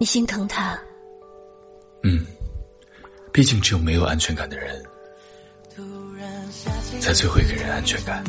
你心疼他？嗯，毕竟只有没有安全感的人。才最会给人安全感。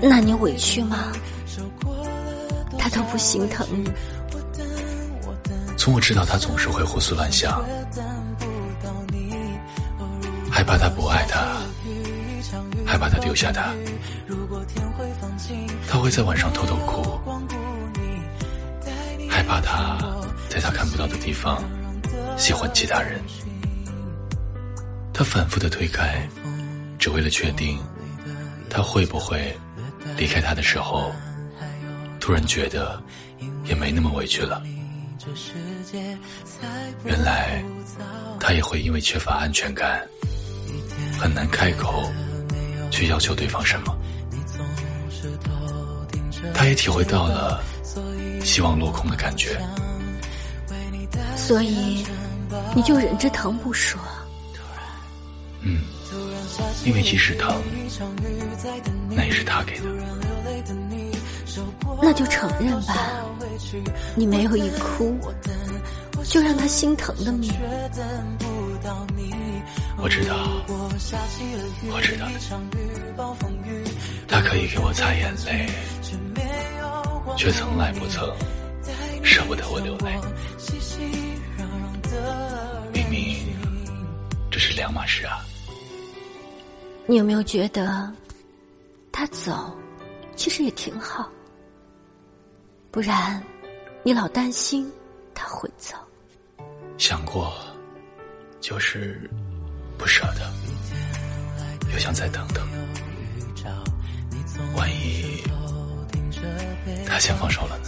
那你委屈吗？他都不心疼你。从我知道他总是会胡思乱想，害怕他不爱他，害怕他丢下他，他会在晚上偷偷哭，害怕他在他看不到的地方喜欢其他人，他反复的推开。只为了确定，他会不会离开他的时候，突然觉得也没那么委屈了。原来他也会因为缺乏安全感，很难开口去要求对方什么。他也体会到了希望落空的感觉，所以你就忍着疼不说。嗯。因为即使疼，那也是他给的。那就承认吧，你没有一哭，就让他心疼的命。我知道，我知道他可以给我擦眼泪，却从来不曾舍不得我流泪。明明这是两码事啊。你有没有觉得，他走，其实也挺好？不然，你老担心他会走。想过，就是不舍得，又想再等等。先放手了呢？